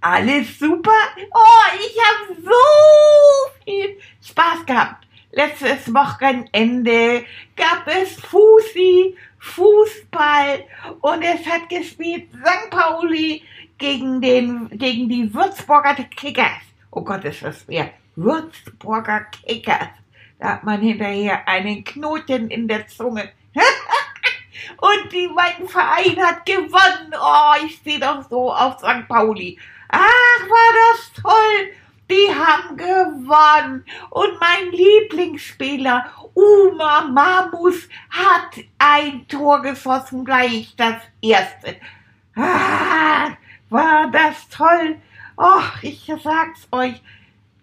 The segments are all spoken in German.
alles super? Oh, ich habe so viel Spaß gehabt. Letztes Wochenende gab es Fusi, Fußball und es hat gespielt St. Pauli gegen, den, gegen die Würzburger Kickers. Oh Gott, ist das schwer. Würzburger Kickers. Da hat man hinterher einen Knoten in der Zunge. Und die, mein Verein hat gewonnen. Oh, ich stehe doch so auf St. Pauli. Ach, war das toll. Die haben gewonnen. Und mein Lieblingsspieler, Uma Mamus, hat ein Tor geschossen, gleich das erste. Ah, war das toll. Och, ich sag's euch,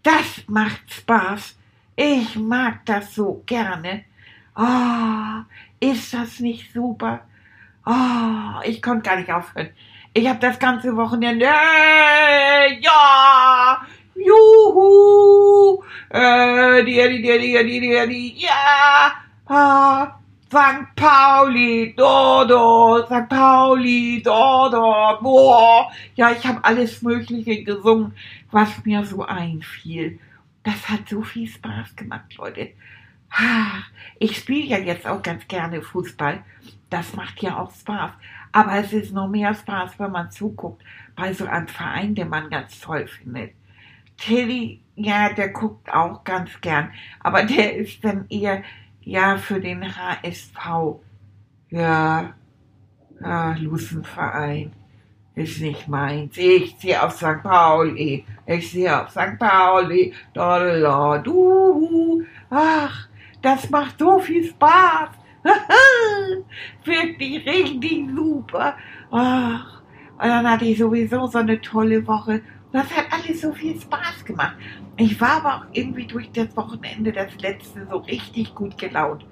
das macht Spaß. Ich mag das so gerne. Oh, ist das nicht super? Oh, ich konnte gar nicht aufhören. Ich habe das ganze Wochenende, äh, ja, juhu, äh, die, die, die, die, die, die, die, ja, ah, St. Pauli, Dodo, St. Pauli, Dodo, boah. Ja, ich habe alles Mögliche gesungen, was mir so einfiel. Das hat so viel Spaß gemacht, Leute. Ich spiele ja jetzt auch ganz gerne Fußball. Das macht ja auch Spaß. Aber es ist noch mehr Spaß, wenn man zuguckt bei so einem Verein, den man ganz toll findet. Tilly, ja, der guckt auch ganz gern. Aber der ist dann eher, ja, für den HSV. Ja, ja Lucenverein ist nicht meins. Ich sehe auf St. Pauli. Ich sehe auf St. Pauli. Da, du. Ach, das macht so viel Spaß. Wirklich richtig super. Ach, und dann hatte ich sowieso so eine tolle Woche. Das hat alles so viel Spaß gemacht. Ich war aber auch irgendwie durch das Wochenende, das letzte, so richtig gut gelaunt,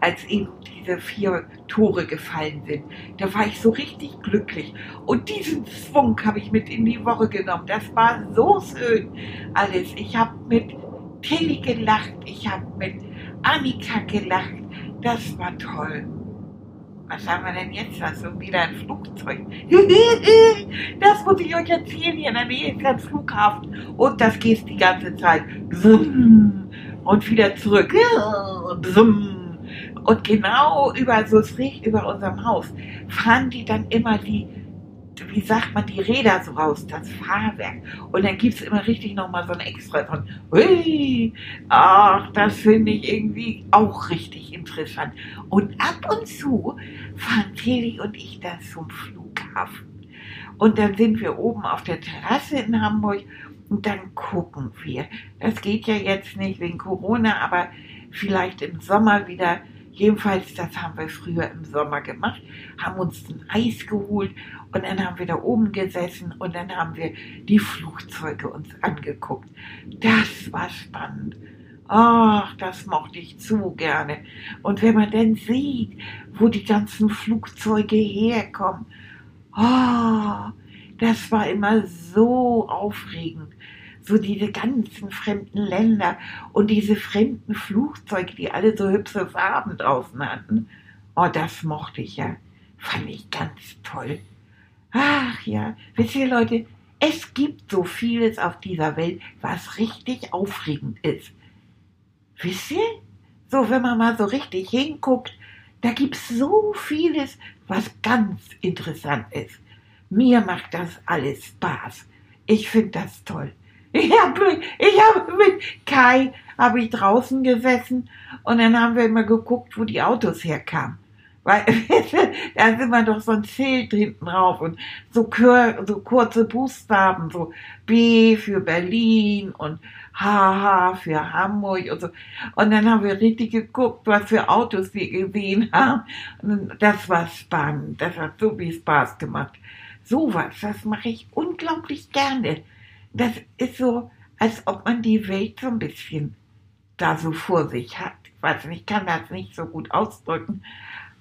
als eben diese vier Tore gefallen sind. Da war ich so richtig glücklich. Und diesen Schwung habe ich mit in die Woche genommen. Das war so schön alles. Ich habe mit Tilly gelacht, ich habe mit Annika gelacht. Das war toll. Was haben wir denn jetzt? Das ist wieder ein Flugzeug. das muss ich euch erzählen. Hier in der Nähe ist ein Flughafen. Und das geht die ganze Zeit. Und wieder zurück. Und genau über, so riecht über unserem Haus, fahren die dann immer die wie sagt man, die Räder so raus, das Fahrwerk. Und dann gibt es immer richtig nochmal so ein Extra von, hui, ach, das finde ich irgendwie auch richtig interessant. Und ab und zu fahren Feli und ich da zum Flughafen. Und dann sind wir oben auf der Terrasse in Hamburg und dann gucken wir. Das geht ja jetzt nicht wegen Corona, aber vielleicht im Sommer wieder Jedenfalls, das haben wir früher im Sommer gemacht, haben uns ein Eis geholt und dann haben wir da oben gesessen und dann haben wir die Flugzeuge uns angeguckt. Das war spannend. Ach, das mochte ich zu gerne. Und wenn man dann sieht, wo die ganzen Flugzeuge herkommen, oh, das war immer so aufregend so diese ganzen fremden Länder und diese fremden Flugzeuge, die alle so hübsche Farben draußen hatten. Oh, das mochte ich ja. Fand ich ganz toll. Ach ja, wisst ihr Leute, es gibt so vieles auf dieser Welt, was richtig aufregend ist. Wisst ihr? So, wenn man mal so richtig hinguckt, da gibt es so vieles, was ganz interessant ist. Mir macht das alles Spaß. Ich finde das toll. Ich habe ich hab mit Kai habe ich draußen gesessen und dann haben wir immer geguckt, wo die Autos herkamen. Weil da sind wir doch so ein Schild hinten drauf und so, so kurze Buchstaben, so B für Berlin und HH für Hamburg und so. Und dann haben wir richtig geguckt, was für Autos wir gesehen haben. Und das war spannend. Das hat so viel Spaß gemacht. Sowas, das mache ich unglaublich gerne. Das ist so, als ob man die Welt so ein bisschen da so vor sich hat. Ich weiß nicht, ich kann das nicht so gut ausdrücken,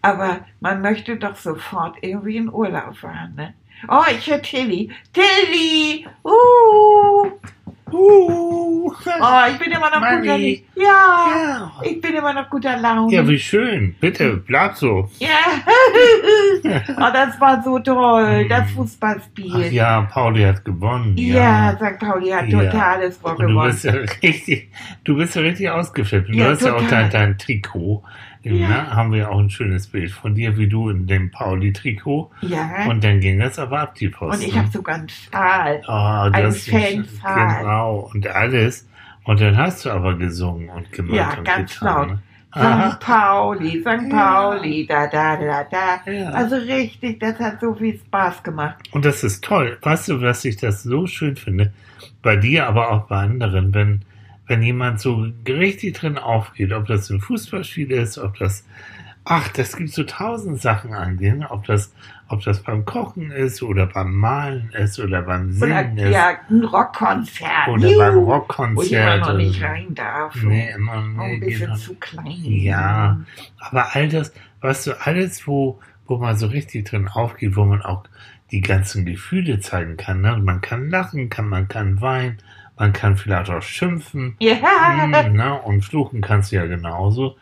aber man möchte doch sofort irgendwie in Urlaub fahren, ne? Oh, ich höre Tilly. Tilly! Uh! Uh, Oh, ich bin immer noch Mami. guter Laune. Ja, ja. ich bin immer noch guter Laune. ja, wie schön. Bitte, bleib so. Ja. oh, das war so toll, das Fußballspiel. Ach ja, Pauli hat gewonnen. Ja, St. Pauli hat Ja. totales Und du bist ja richtig, du bist ja richtig ausgeflippt. Du Ja, hast ja auch total. dein, dein Trikot. Ja. Ne? Haben wir auch ein schönes Bild von dir, wie du in dem Pauli-Trikot. Ja, Und dann ging das aber ab, die Post. und ich ne? habe sogar einen Schal. Oh, Ein das ist Fanpfahl. Genau, und alles. Und dann hast du aber gesungen und gemacht Ja, und ganz getan. laut. ne? St. Pauli, St. Pauli, da, da, da, da. Ja. Also richtig, das hat so viel Spaß gemacht. Und das ist toll. Weißt du, was ich das so schön finde? Bei dir, aber auch bei anderen, wenn, wenn jemand so richtig drin aufgeht, ob das ein Fußballspiel ist, ob das, ach, das gibt so tausend Sachen an denen, ob das, ob das beim Kochen ist oder beim Malen ist oder beim Oder Singen ist ja, ein Rockkonzert. oder Juhu. beim Wo ich immer Rockkonzert. noch oder nicht rein darf. Nee, immer nee, ein bisschen genau. zu klein. Ja. Aber all das, weißt du, alles, wo, wo man so richtig drin aufgeht, wo man auch die ganzen Gefühle zeigen kann. Ne? Man kann lachen, kann, man kann weinen, man kann vielleicht auch schimpfen. Ja. Hm, ne? Und fluchen kannst du ja genauso.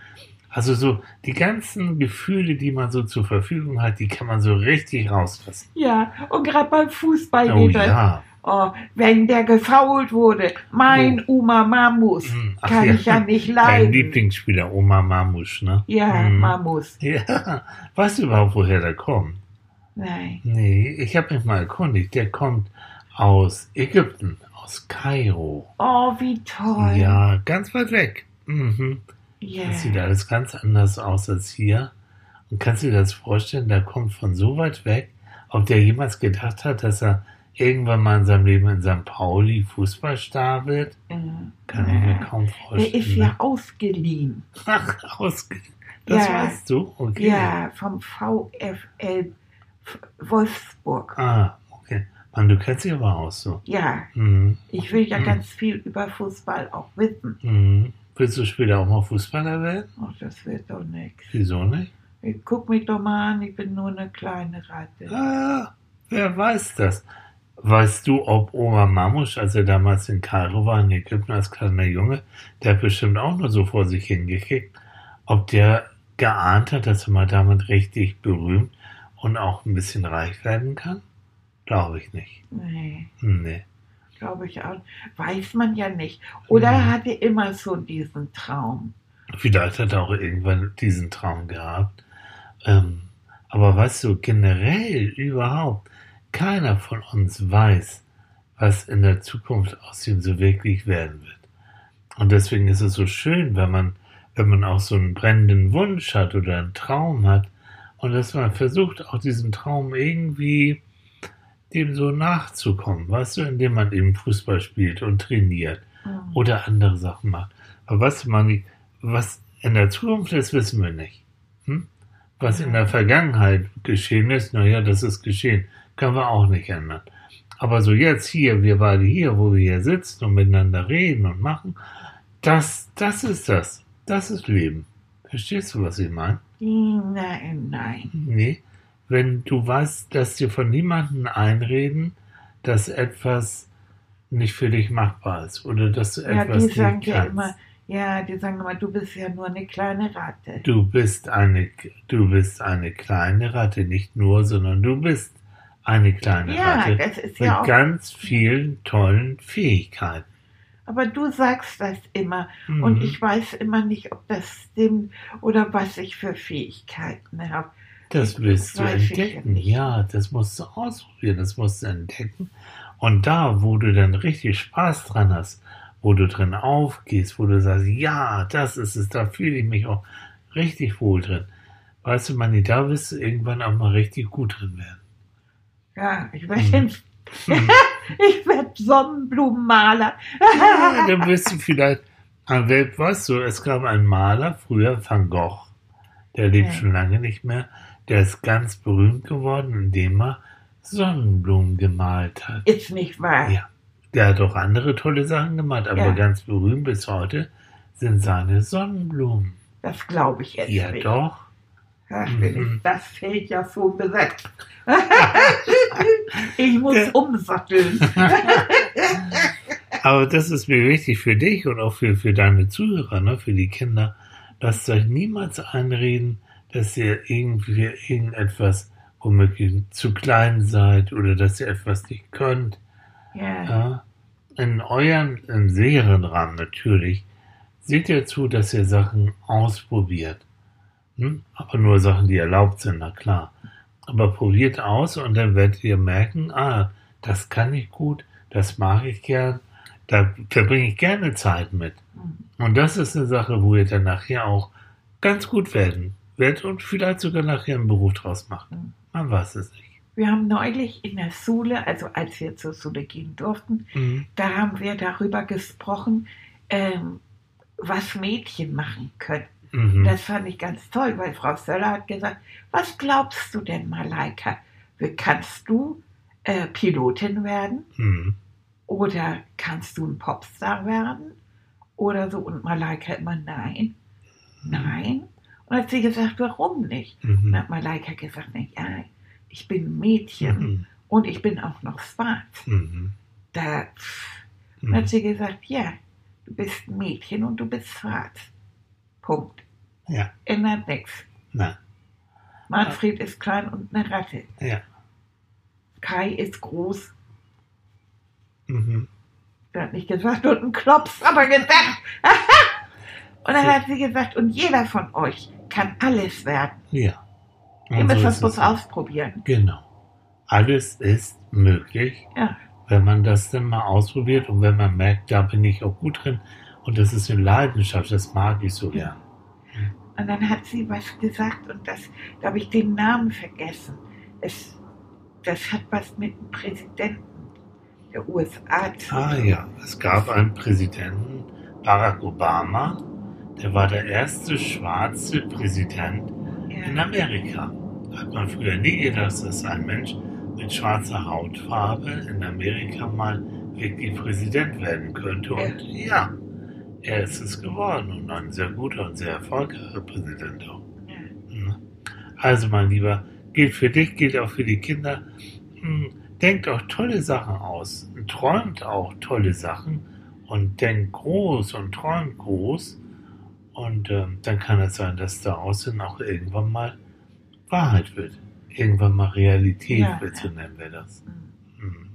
Also so die ganzen Gefühle, die man so zur Verfügung hat, die kann man so richtig rauslassen. Ja, und gerade beim Fußball Oh geht das. ja. Oh, wenn der gefault wurde, mein Uma Mamus, Hm, ach kann ja. ich ja nicht Dein leiden. Lieblingsspieler, Oma Mamusch, ne? Ja, Hm. Mamus. Ja. Weißt du überhaupt, woher der kommt? Nein. Nee, ich habe mich mal erkundigt. Der kommt aus Ägypten, aus Kairo. Oh, wie toll. Ja, ganz weit weg. Mhm. Ja. Das sieht alles ganz anders aus als hier. Und kannst du dir das vorstellen, der kommt von so weit weg, ob der jemals gedacht hat, dass er irgendwann mal in seinem Leben in St. Pauli Fußballstar wird? Äh, Kann ich mir kaum Der vorstellen. ist ja ausgeliehen. Ach, ausge das Ja. weißt du? Okay. Ja, vom VfL Wolfsburg. Ah, okay. Mann, du kennst dich aber aus so. Ja, Mhm. ich will ja Mhm. ganz viel über Fußball auch wissen. Mhm. Willst du später auch mal Fußballer werden? Ach, das wird doch nichts. Wieso nicht? Guck mich doch mal an, ich bin nur eine kleine Ratte. Ah, wer weiß das? Weißt du, ob Oma Mamusch, als er damals in Kairo war, in Ägypten als kleiner Junge, der hat bestimmt auch nur so vor sich hingekickt, ob der geahnt hat, dass er mal damit richtig berühmt und auch ein bisschen reich werden kann? Glaube ich nicht. Nee, Nee. glaube ich auch. Weiß man ja nicht. Oder Mhm. er hatte immer so diesen Traum. Vielleicht hat er auch irgendwann diesen Traum gehabt. Ähm, aber weißt du, generell überhaupt, keiner von uns weiß, was in der Zukunft aus ihm so wirklich werden wird. Und deswegen ist es so schön, wenn man, wenn man auch so einen brennenden Wunsch hat oder einen Traum hat und dass man versucht, auch diesem Traum irgendwie dem so nachzukommen, weißt du, indem man eben Fußball spielt und trainiert Mhm. oder andere Sachen macht. Aber was man, was in der Zukunft ist, wissen wir nicht. Hm? Was in der Vergangenheit geschehen ist, naja, das ist geschehen. Können wir auch nicht ändern. Aber so jetzt hier, wir beide hier, wo wir hier sitzen und miteinander reden und machen, das, das ist das. Das ist Leben. Verstehst du, was ich meine? Nein, nein. Nee. Wenn du weißt, dass dir von niemandem einreden, dass etwas nicht für dich machbar ist oder dass du Ja, etwas die sagen nicht ja kannst. immer, ja, die sagen immer, du bist ja nur eine kleine Ratte. Du bist eine, du bist eine kleine Ratte, nicht nur, sondern du bist eine kleine Ja, Ratte das ist mit ja auch. ganz vielen tollen Fähigkeiten. Aber du sagst das immer. Mhm. Und ich weiß immer nicht, ob das stimmt oder was ich für Fähigkeiten habe. Das willst du entdecken. Ja, das musst du ausprobieren, das musst du entdecken. Und da, wo du dann richtig Spaß dran hast, wo du drin aufgehst, wo du sagst, ja, das ist es, da fühle ich mich auch richtig wohl drin. Weißt du, Manni, da wirst du irgendwann auch mal richtig gut drin werden. Ja, ich werde Mhm. ich werd Sonnenblumenmaler. Ja, dann wirst du vielleicht, an Welt, weißt du, es gab einen Maler, früher Van Gogh, der lebt Ja. schon lange nicht mehr, der ist ganz berühmt geworden, indem er Sonnenblumen gemalt hat. Ist nicht wahr. Ja, der hat auch andere tolle Sachen gemacht, aber Ja. ganz berühmt bis heute sind seine Sonnenblumen. Das glaube ich jetzt Ja, nicht. doch. Ach, wenn Mhm. das Feld ja so besetzt. ich muss Ja. umsatteln. Aber das ist mir wichtig für dich und auch für, für deine Zuhörer, ne, für die Kinder. Lasst euch niemals einreden, dass ihr irgendwie irgendetwas womöglich zu klein seid oder dass ihr etwas nicht könnt. Ja. Ja, in euren, im sicheren Rahmen natürlich, seht ihr zu, dass ihr Sachen ausprobiert. Hm? Aber nur Sachen, die erlaubt sind, na klar. Aber probiert aus und dann werdet ihr merken, ah, das kann ich gut, das mag ich gern, da verbringe ich gerne Zeit mit. Und das ist eine Sache, wo ihr dann nachher auch ganz gut werden werdet und vielleicht sogar nachher einen Beruf draus machen. Man weiß es nicht. Wir haben neulich in der Schule, also als wir zur Schule gehen durften, Mhm. da haben wir darüber gesprochen, ähm, was Mädchen machen können. Mhm. Das fand ich ganz toll, weil Frau Söller hat gesagt, was glaubst du denn, Malaika? Kannst du äh, Pilotin werden? Mhm. Oder kannst du ein Popstar werden? Oder so. Und Malaika immer nein, nein. Und hat sie gesagt, warum nicht? Und Mhm. hat Malaika gesagt, na ja, ich bin ein Mädchen Mhm. und ich bin auch noch schwarz. Mhm. Da Dann Mhm. hat sie gesagt, ja, du bist ein Mädchen und du bist schwarz. Punkt. Ja, Ändert nichts. na, Manfred ist klein und eine Ratte. ja. Kai ist groß. Mhm. Er hat nicht gesagt, und ein Klops, aber gesagt. und dann hat sie gesagt, und jeder von euch kann alles werden. Ja. So das ist bloß es. ausprobieren. Genau. Alles ist möglich, Ja. wenn man das dann mal ausprobiert und wenn man merkt, da bin ich auch gut drin und das ist eine Leidenschaft, das mag ich so gern. Und dann hat sie was gesagt und das, da habe ich den Namen vergessen. Es, das hat was mit dem Präsidenten der USA zu tun. Ah ja, es gab einen Präsidenten, Barack Obama, der war der erste schwarze Präsident in Ja. Amerika. Hat man früher nie gedacht, dass ein Mensch mit schwarzer Hautfarbe in Amerika mal wirklich Präsident werden könnte. Und ja, er ist es geworden und ein sehr guter und sehr erfolgreicher Präsident auch. Ne? Also, mein Lieber, gilt für dich, gilt auch für die Kinder. Hm, Denkt auch tolle Sachen aus. Träumt auch tolle Sachen und denkt groß und träumt groß. Und ähm, dann kann es sein, dass daraus dann auch irgendwann mal Wahrheit wird. Irgendwann mal Realität Ja, wird, so nennen wir das. Mhm. Hm.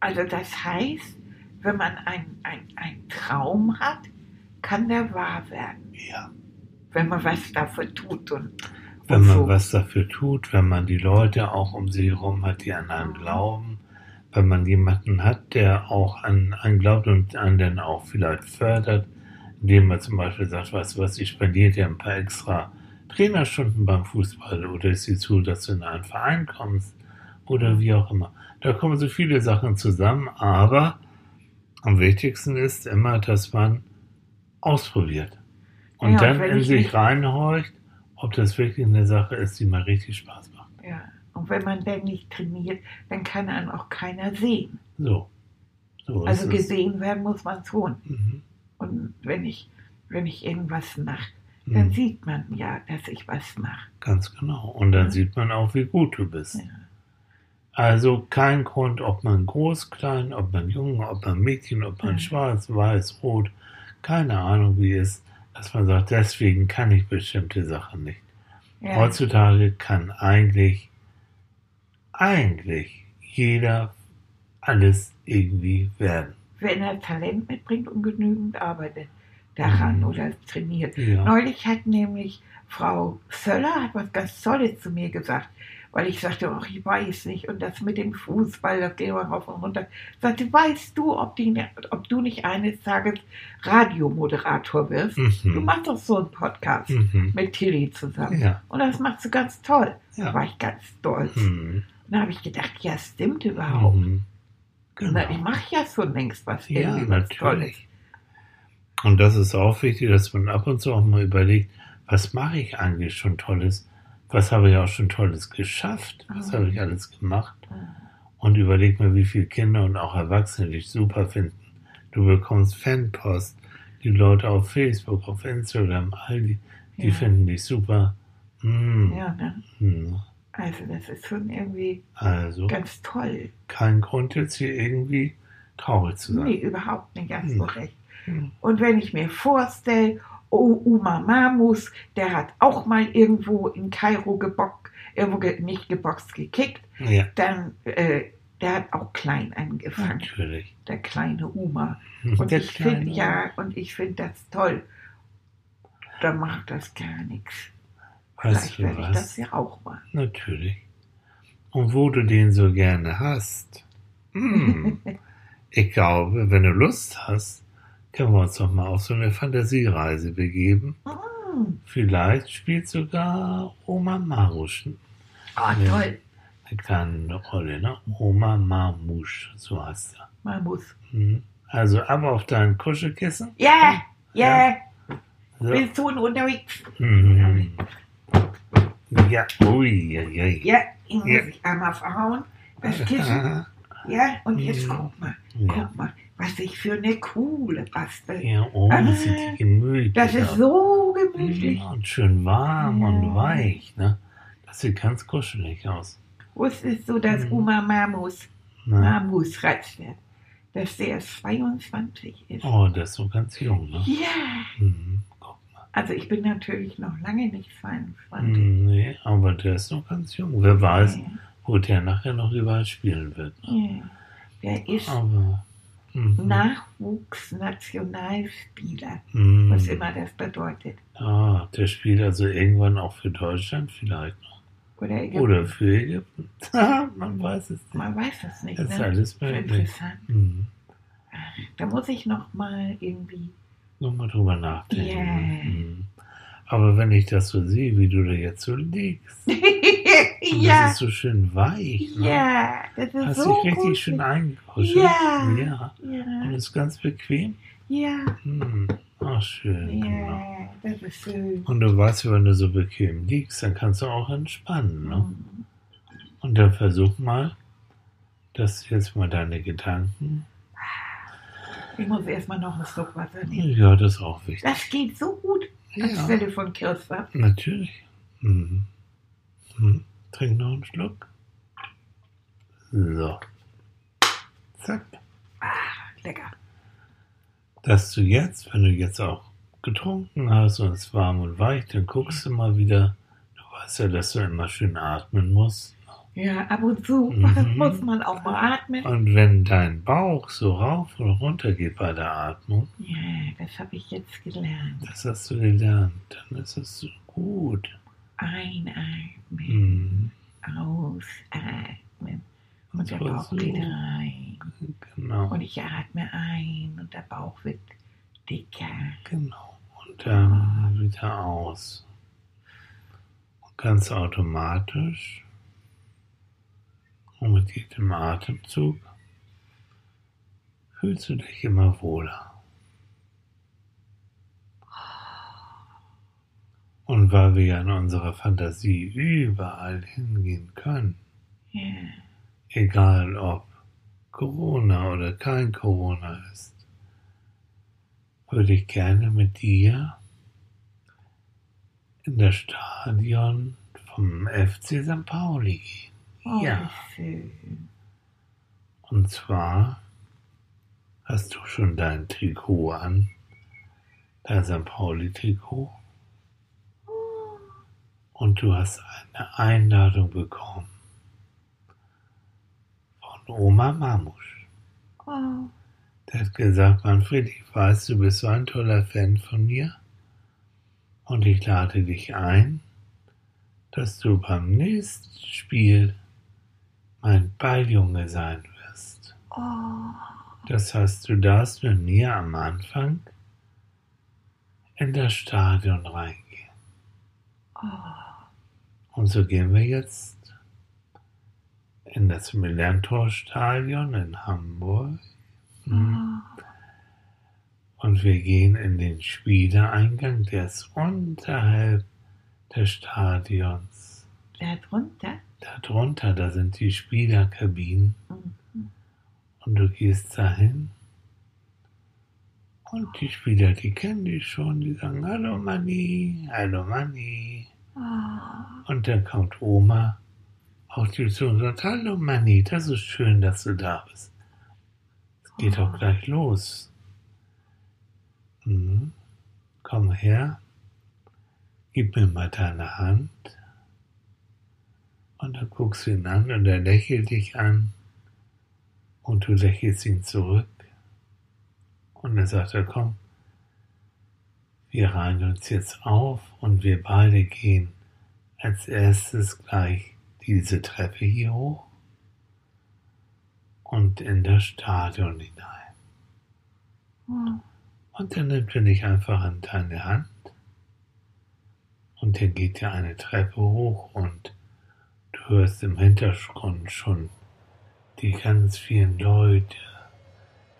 Also das heißt, wenn man einen ein Traum hat, kann der wahr werden, Ja. wenn man was dafür tut. Und, Wenn man so. was dafür tut, wenn man die Leute auch um sich herum hat, die an einen Mhm. glauben, wenn man jemanden hat, der auch an einen glaubt und einen dann auch vielleicht fördert, indem man zum Beispiel sagt, weißt du was, ich spendiere dir ein paar extra Trainerstunden beim Fußball oder ich sehe zu, dass du in einen Verein kommst oder wie auch immer. Da kommen so viele Sachen zusammen, aber am wichtigsten ist immer, dass man ausprobiert und Ja, dann in ich sich reinhorcht, ob das wirklich eine Sache ist, die mal richtig Spaß macht. ja. und wenn man dann nicht trainiert, dann kann einen auch keiner sehen. So. so Also es. gesehen werden muss man schon. Mhm. Und wenn ich, wenn ich irgendwas mache, dann Mhm. sieht man ja, dass ich was mache. Ganz genau. Und dann Ja. sieht man auch, wie gut du bist. Ja. Also kein Grund, ob man groß, klein, ob man jung, ob man Mädchen, ob man Mhm. schwarz, weiß, rot, keine Ahnung wie es, dass man sagt, deswegen kann ich bestimmte Sachen nicht. Ja. Heutzutage kann eigentlich, eigentlich jeder alles irgendwie werden. Wenn er Talent mitbringt und genügend arbeitet daran Mhm. oder trainiert. Ja. Neulich hat nämlich Frau Söller hat was ganz Tolles zu mir gesagt, weil ich sagte, ach, ich weiß nicht, und das mit dem Fußball, das geht immer rauf und runter. Sagte, weißt du, ob, die, ob du nicht eines Tages Radiomoderator wirst? Du Mhm. machst doch so einen Podcast Mhm. mit Tilly zusammen. Ja. Und das machst du ganz toll. Da Ja. war ich ganz stolz. Mhm. Und da habe ich gedacht, ja, stimmt überhaupt. Mhm. Na, ich Genau. mache ja schon längst was Ja, Tolles. natürlich. Und das ist auch wichtig, dass man ab und zu auch mal überlegt, was mache ich eigentlich schon Tolles? Was habe ich auch schon Tolles geschafft? Was Mhm. habe ich alles gemacht? Mhm. Und überleg mal, wie viele Kinder und auch Erwachsene dich super finden. Du bekommst Fanpost, die Leute auf Facebook, auf Instagram, all die, die Ja. finden dich super. Mm. Ja, ne? Mm. Also das ist schon irgendwie Also ganz toll. kein Grund jetzt hier irgendwie traurig zu sein. Nee, überhaupt nicht, hast Hm. du recht. Hm. Und wenn ich mir vorstelle, oh, Uma Mamus, der hat auch mal irgendwo in Kairo geboxt, irgendwo ge nicht geboxt, gekickt, Ja, dann, äh, der hat auch klein angefangen, natürlich. der kleine Uma. Und Der ich finde, ja, und ich finde das toll. Da macht das gar nichts. Weißt Vielleicht du werde ich das was? ja auch mal. Natürlich. Und wo du den so gerne hast. Hm. Ich glaube, wenn du Lust hast, können wir uns doch mal auf so eine Fantasiereise begeben. Mm. Vielleicht spielt sogar Oma Marusch Oh, Ja. toll. eine kleine Rolle, ne? Oma Marmusch, so heißt er. Mamus. Hm. Also ab auf dein Kuschelkissen. Ja, ja, So. bist du unterwegs? Mhm. Ja, ui, ja, ja. Ja, ihn muss Ja. ich einmal verhauen. Das Kissen. Ja, und jetzt guck mal, Ja, guck mal, was ich für eine coole bastel. ja oh, Ah, das sieht gemütlich Das ist so gemütlich. Ja, und schön warm Ja. und weich, ne? Das sieht ganz kuschelig aus. Wusstest du, dass Mhm. Oma Mamus, Ne? Mamus Ratzwert, dass der 22 ist? Oh, der ist so ganz jung, ne? Ja, Mhm. Also ich bin natürlich noch lange nicht 22. Mhm, Nee, aber der ist noch ganz jung. Wer weiß, Ja, wo der nachher noch überall spielen wird. Ne? ja. Der ist Aber. Mhm. Nachwuchsnationalspieler, Mhm. was immer das bedeutet. Ah, der spielt also irgendwann auch für Deutschland vielleicht noch. Oder, Ägypten. Oder für Ägypten. Man weiß es nicht. Man weiß es nicht. Das ist ne? alles möglich. Interessant. Mhm. Da muss ich noch mal irgendwie. Nochmal drüber nachdenken. Ja. Mhm. Aber wenn ich das so sehe, wie du da jetzt so liegst, und ja, das ist so schön weich, ne? ja, das ist Hast so dich richtig gut. schön eingekuschelt. Ja. ja. Und Ja, ist ganz bequem. ja, Hm. Ach, schön. Genau. ja, das ist schön. Und du weißt, wenn du so bequem liegst, dann kannst du auch entspannen. Ne? Mhm. Und dann versuch mal, dass du jetzt mal deine Gedanken. Ich muss erstmal noch einen Schluck Wasser nehmen. Ja, das ist auch wichtig. Das geht so gut Ja, anstelle von Kirschsaft. natürlich. Mhm. Hm. Trink noch einen Schluck. So. Zack. Lecker. Dass du jetzt, wenn du jetzt auch getrunken hast und es warm und weich, dann guckst du mal wieder. Du weißt ja, dass du immer schön atmen musst. Ja, ab und zu Mhm. muss man auch mal atmen. Und wenn dein Bauch so rauf und runter geht bei der Atmung, Ja, das habe ich jetzt gelernt. das hast du gelernt, dann ist es so gut. Einatmen, Mhm. ausatmen. Und der So, Bauch so. geht rein. Genau, Und ich atme ein und der Bauch wird dicker. genau. Und dann wieder aus. Und ganz automatisch und mit jedem Atemzug fühlst du dich immer wohler. Und weil wir ja in unserer Fantasie überall hingehen können, Ja, egal ob Corona oder kein Corona ist, würde ich gerne mit dir in das Stadion vom FC St. Pauli gehen. Oh, Ja. schön. Und zwar hast du schon dein Trikot an, dein St. Pauli-Trikot. Und du hast eine Einladung bekommen von Oma Mamusch. Oh, Der hat gesagt, Manfred, ich weiß, du bist so ein toller Fan von mir. Und ich lade dich ein, dass du beim nächsten Spiel mein Balljunge sein wirst. oh, Das heißt, du darfst mit mir am Anfang in das Stadion reingehen. oh. Und so gehen wir jetzt in das Millantor-Stadion in Hamburg. Mhm. Und wir gehen in den Spielereingang, der ist unterhalb des Stadions. Da drunter? Darunter, da sind die Spielerkabinen. Mhm. Und du gehst dahin und die Spieler, die kennen dich schon, die sagen, hallo Manni, hallo Manni. Oh. Und dann kommt Oma auf die zu und sagt, hallo Manni, das ist schön, dass du da bist. Es geht auch gleich los. Mhm. Komm her, gib mir mal deine Hand. Und dann guckst du ihn an und er lächelt dich an und du lächelst ihn zurück. Und dann sagt er, komm, wir reihen uns jetzt auf und wir beide gehen als erstes gleich diese Treppe hier hoch und in das Stadion hinein. Oh. Und dann nimmt er dich einfach an deine Hand und dann geht er eine Treppe hoch und hörst im Hintergrund schon die ganz vielen Leute,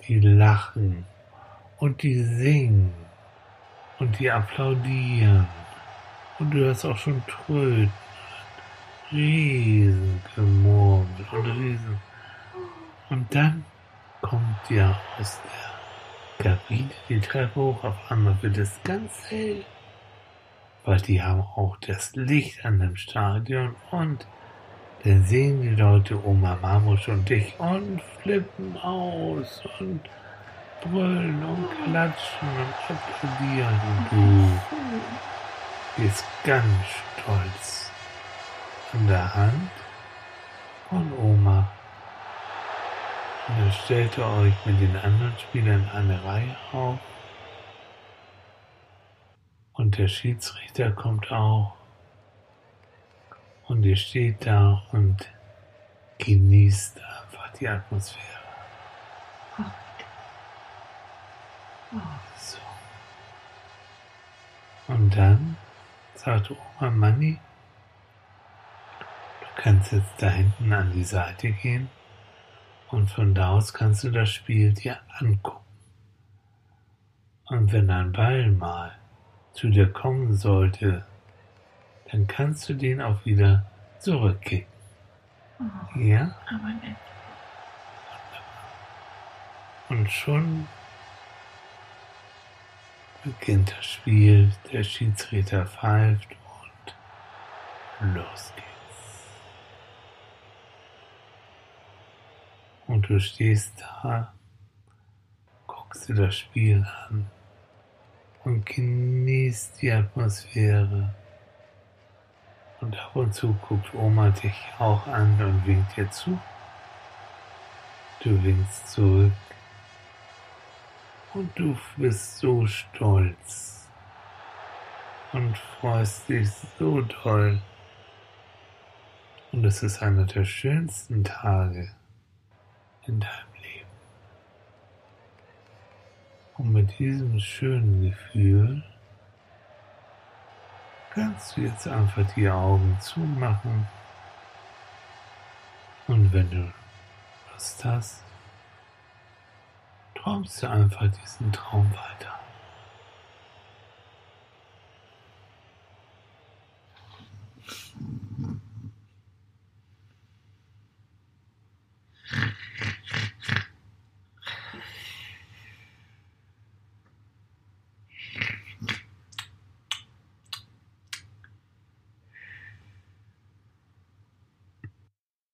die lachen und die singen und die applaudieren und du hörst auch schon Tröten, Riesengemurmel und Riesen. Und dann kommt ja aus der Kabine die Treppe hoch, auf einmal wird es ganz hell, weil die haben auch das Licht an dem Stadion und dann sehen die Leute Oma Mamusch und dich und flippen aus und brüllen und klatschen und applaudieren und du bist ganz stolz an der Hand von Oma. Und dann stellt ihr euch mit den anderen Spielern eine Reihe auf. Und der Schiedsrichter kommt auch. Und ihr steht da und genießt einfach die Atmosphäre. So. Und dann sagt Oma Manni, du kannst jetzt da hinten an die Seite gehen und von da aus kannst du das Spiel dir angucken. Und wenn ein Ball mal zu dir kommen sollte, dann kannst du den auch wieder zurückkicken. Oh. Ja? Aber nett. Und schon beginnt das Spiel, der Schiedsrichter pfeift und los geht's. Und du stehst da, guckst dir das Spiel an und genießt die Atmosphäre. Und ab und zu guckt Oma dich auch an und winkt dir zu. Du winkst zurück. Und du bist so stolz und freust dich so toll. Und es ist einer der schönsten Tage in deinem Leben. Und mit diesem schönen Gefühl kannst du jetzt einfach die Augen zumachen. Und wenn du was hast, träumst du einfach diesen Traum weiter. Mhm.